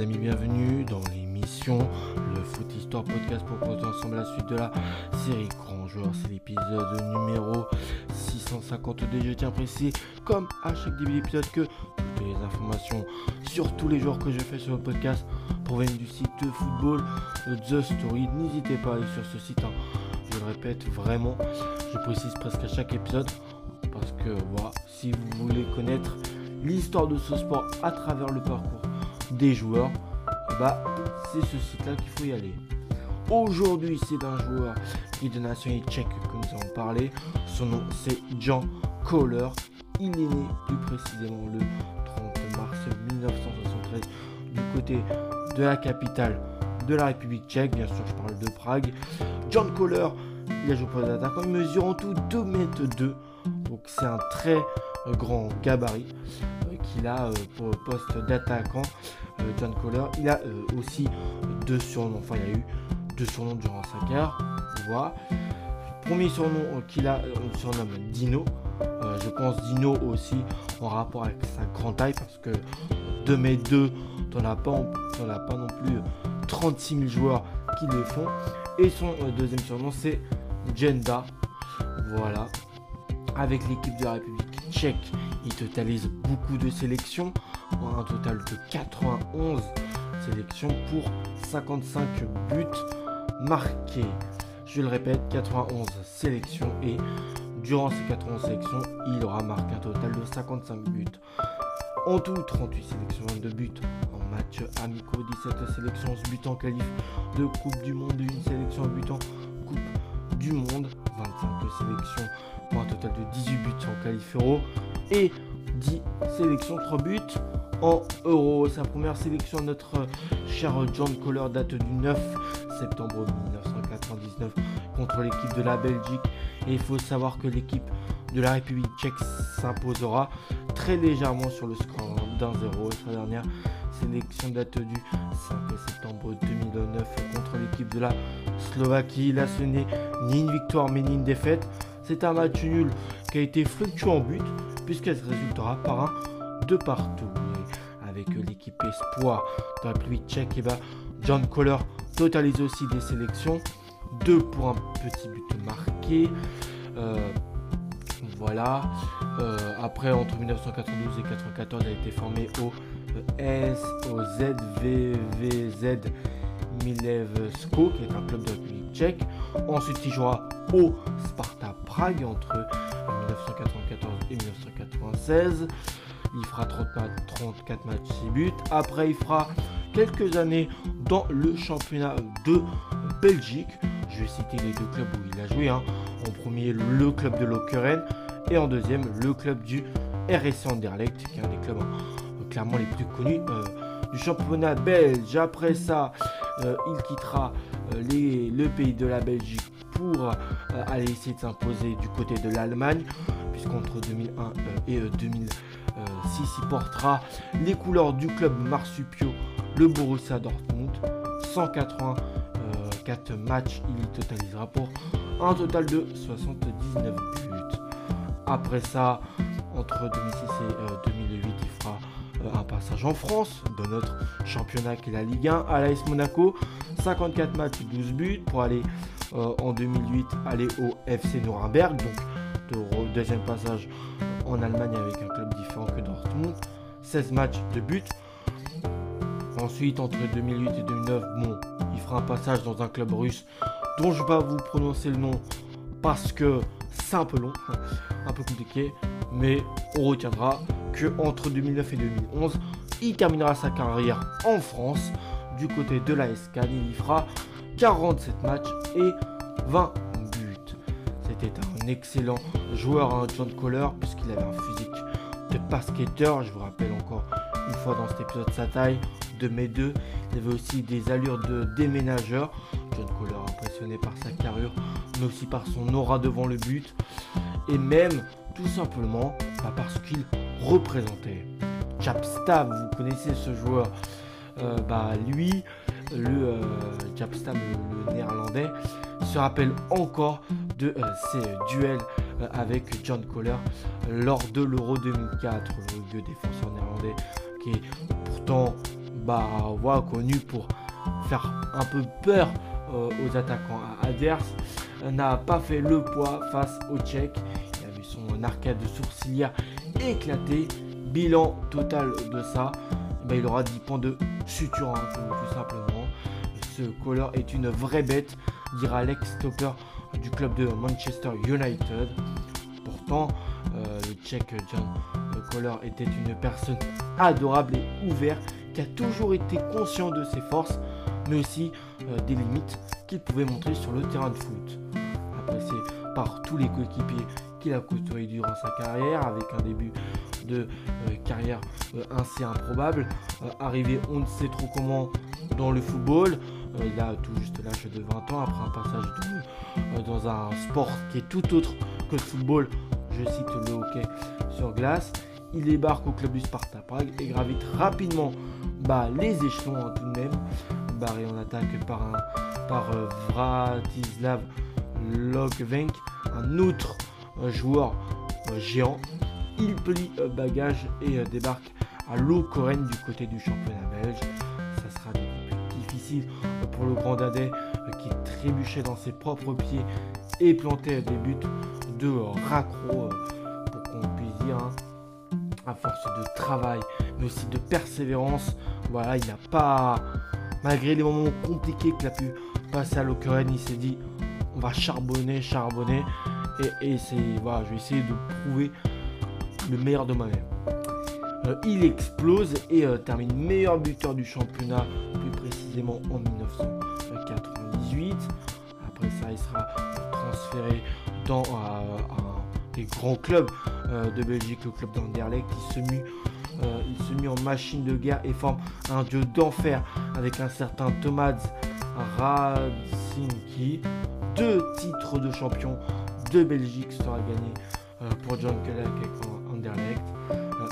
amis, bienvenue dans l'émission Le Foot Histoire Podcast pour proposer ensemble la suite de la série Grand Joueur. C'est l'épisode numéro 652. Je tiens à préciser, comme à chaque début d'épisode, que les informations sur tous les joueurs que je fais sur le podcast proviennent du site de football The Story. N'hésitez pas à aller sur ce site, hein. je le répète vraiment, je précise presque à chaque épisode parce que voilà, si vous voulez connaître l'histoire de ce sport à travers le parcours des joueurs, bah c'est ce site-là qu'il faut y aller. Aujourd'hui, c'est un joueur qui est de nationalité tchèque que nous allons parler. Son nom, c'est Jean Kohler. Il est né plus précisément le 30 mars 1973 du côté de la capitale de la République tchèque. Bien sûr, je parle de Prague. John Kohler, il a joué pour les attaquants. Il mesure en tout 2 mètres 2. Donc c'est un très grand gabarit qu'il a euh, pour poste d'attaquant. Euh, John Kohler, il a aussi deux surnoms. Enfin, il y a eu deux surnoms durant sa carrière. Voilà. Premier surnom qu'il a, on le surnomme Dino. je pense Dino aussi en rapport avec sa grande taille parce que 2 m 2, t'en as pas, as pas non plus 36 000 joueurs qui le font. Et son deuxième surnom c'est Jenda. Voilà avec l'équipe de la République tchèque, il totalise beaucoup de sélections, un total de 91 sélections pour 55 buts marqués. Je le répète, 91 sélections et durant ces 91 sélections, il aura marqué un total de 55 buts. En tout, 38 sélections de buts en match amicaux, 17 sélections, 11 buts en qualif de Coupe du Monde, une sélection but en Coupe du Monde, 25 sélections pour un total de 18 buts en qualif euro et 10 sélections, 3 buts en euros. Sa première sélection, notre cher John Kohler, date du 9 septembre 1999 contre l'équipe de la Belgique. Et il faut savoir que l'équipe de la République tchèque s'imposera très légèrement sur le score d'un 0. Sa dernière sélection date du 5 septembre 2009 contre l'équipe de la Slovaquie. Là, ce n'est ni une victoire mais ni une défaite. C'est un match nul qui a été fluctuant en but, puisqu'elle résultera par un de partout. avec l'équipe Espoir de la République tchèque, et ben, John Kohler totalise aussi des sélections. Deux pour un petit but marqué. Euh, voilà. Euh, après, entre 1992 et 1994, elle a été formée au S, au ZVVZ Milevsko, qui est un club de la République tchèque. Ensuite, il jouera au Sparta Prague entre 1994 et 1996. Il fera 34 matchs, 6 buts. Après, il fera quelques années dans le championnat de Belgique. Je vais citer les deux clubs où il a joué. Hein. En premier, le club de Lokeren et en deuxième, le club du RSC Anderlecht, qui est un des clubs hein, clairement les plus connus euh, du championnat belge. Après ça, euh, il quittera euh, le pays de la Belgique pour euh, aller essayer de s'imposer du côté de l'Allemagne, puisqu'entre 2001 et 2006, il portera les couleurs du club marsupio, le Borussia Dortmund. 184 matchs, il y totalisera pour un total de 79 buts. Après ça, entre 2006 et 2008, il fera un passage en France, de notre championnat qui est la Ligue 1, à l'AS Monaco. 54 matchs, 12 buts pour aller euh, en 2008 aller au FC Nuremberg. Donc de, deuxième passage en Allemagne avec un club différent que Dortmund. 16 matchs de buts. Ensuite, entre 2008 et 2009, bon, il fera un passage dans un club russe dont je ne vais pas vous prononcer le nom parce que c'est un peu long, un peu compliqué, mais on retiendra que entre 2009 et 2011, il terminera sa carrière en France du côté de la Cannes. Il y fera 47 matchs et 20 buts. C'était un excellent joueur, un John Kohler, puisqu'il avait un physique de basketteur. Je vous rappelle encore une fois dans cet épisode sa taille de mes deux. Il avait aussi des allures de déménageur. John Kohler impressionné par sa carrure, mais aussi par son aura devant le but. Et même tout simplement bah, parce qu'il représentait. Chapstam, vous connaissez ce joueur. Euh, bah, lui, le euh, Japstam, le, néerlandais, se rappelle encore de euh, ses duels avec John Kohler lors de l'Euro 2004, le vieux défenseur néerlandais qui est pourtant bah, connu pour faire un peu peur aux attaquants adverses, n'a pas fait le poids face au Tchèque. Il a vu son arcade sourcilière éclater. Bilan total de ça, bah, il aura 10 points de suture, hein, tout, simplement. Ce Collar est une vraie bête, dira l'ex-stopper du club de Manchester United. Pourtant, euh, le tchèque John Collar était une personne adorable et ouverte qui a toujours été conscient de ses forces, mais aussi euh, des limites qu'il pouvait montrer sur le terrain de foot. Apprécié par tous les coéquipiers qu'il a côtoyé durant sa carrière, avec un début de euh, carrière assez improbable, arrivé on ne sait trop comment dans le football, il a tout juste l'âge de 20 ans après un passage dans un sport qui est tout autre que le football, je cite le hockey sur glace. Il débarque au club du Sparta Prague et gravite rapidement bah, les échelons tout de même. Barré en attaque par, un, par euh, Vratislav Lokvenk, un autre euh, joueur euh, géant. Il plie bagage et débarque à Lokeren du côté du championnat belge. Ça sera difficile pour le grand Dadais qui trébuchait dans ses propres pieds et plantait des buts de raccro, pour qu'on puisse dire, hein. à force de travail, mais aussi de persévérance. Voilà, il n'a pas, malgré les moments compliqués qu'il a pu passer à l'Occurrence, il s'est dit, on va charbonner, charbonner, et, c'est, voilà, je vais essayer de prouver le meilleur de moi-même. Euh, il explose et euh, termine meilleur buteur du championnat, plus précisément en 1998. Après ça, il sera transféré dans euh, des grands clubs de Belgique, le club d'Anderlecht. Il se mue il se met en machine de guerre et forme un dieu d'enfer avec un certain Tomasz Radzinski. Deux titres de champion de Belgique sera gagné pour John Kellogg avec Anderlecht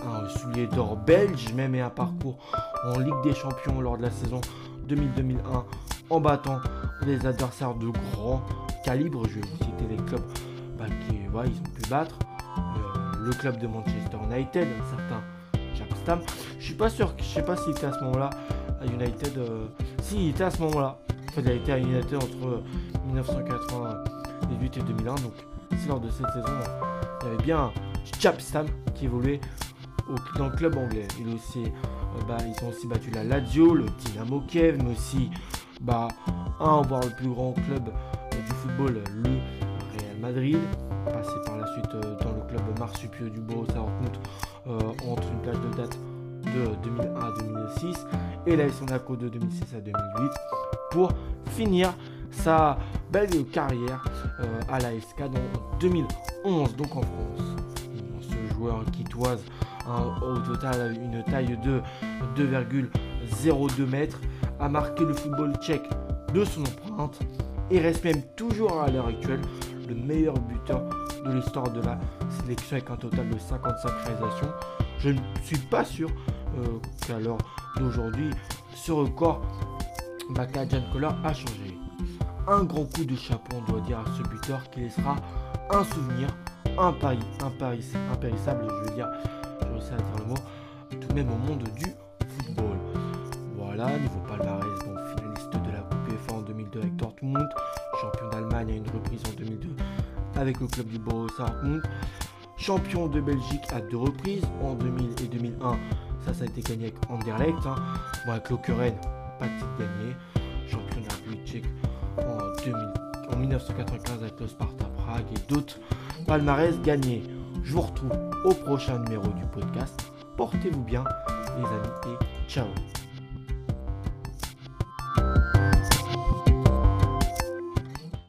un soulier d'or belge, même et un parcours en Ligue des Champions lors de la saison 2000-2001 en battant des adversaires de grand calibre. Je vais vous citer les clubs bah, qui ont pu battre. Le, club de Manchester United, un certain Jack Stam. Je suis pas sûr, je sais pas s'il était à ce moment-là à United. Euh, si, il était à ce moment-là. En il a été à United entre 1998 et 2001. Donc, c'est lors de cette saison, il y avait bien Jack Stam qui évoluait dans le club anglais. Il aussi, euh, bah, ils ont aussi battu la Lazio, le Dynamo Kiev, mais aussi bah, un, voire le plus grand club euh, du football, le Real Madrid. Passé par la suite euh, dans le club marsupieux du Borussia Dortmund entre une plage de date de 2001 à 2006 et la Monaco de 2006 à 2008 pour finir sa belle carrière à la SK en 2011 donc en France. Ce joueur qui toise au total une taille de 2,02 mètres, a marqué le football tchèque de son empreinte et reste même toujours à l'heure actuelle le meilleur buteur de l'histoire de la sélection avec un total de 55 réalisations. Je ne suis pas sûr euh, qu'à l'heure d'aujourd'hui, ce record, Baka Jan a changé. Un grand coup de chapeau, on doit dire, à ce buteur qui laissera un souvenir impérissable, je veux dire, à dire le mot, tout de même au monde du football. Voilà, niveau palmarès, bon, finaliste de la Coupe UEFA en 2002 avec Dortmund, champion d'Allemagne à une reprise en 2002 avec le club du Borussia Dortmund, champion de Belgique à deux reprises en 2000 et 2001. Ça, ça a été gagné avec Anderlecht. Hein. Bon, avec Lokeren, pas de titre gagné. Champion de la République tchèque en, 2000, en 1995 avec le Sparta Prague et d'autres palmarès gagnés. Je vous retrouve au prochain numéro du podcast. Portez-vous bien, les amis, et ciao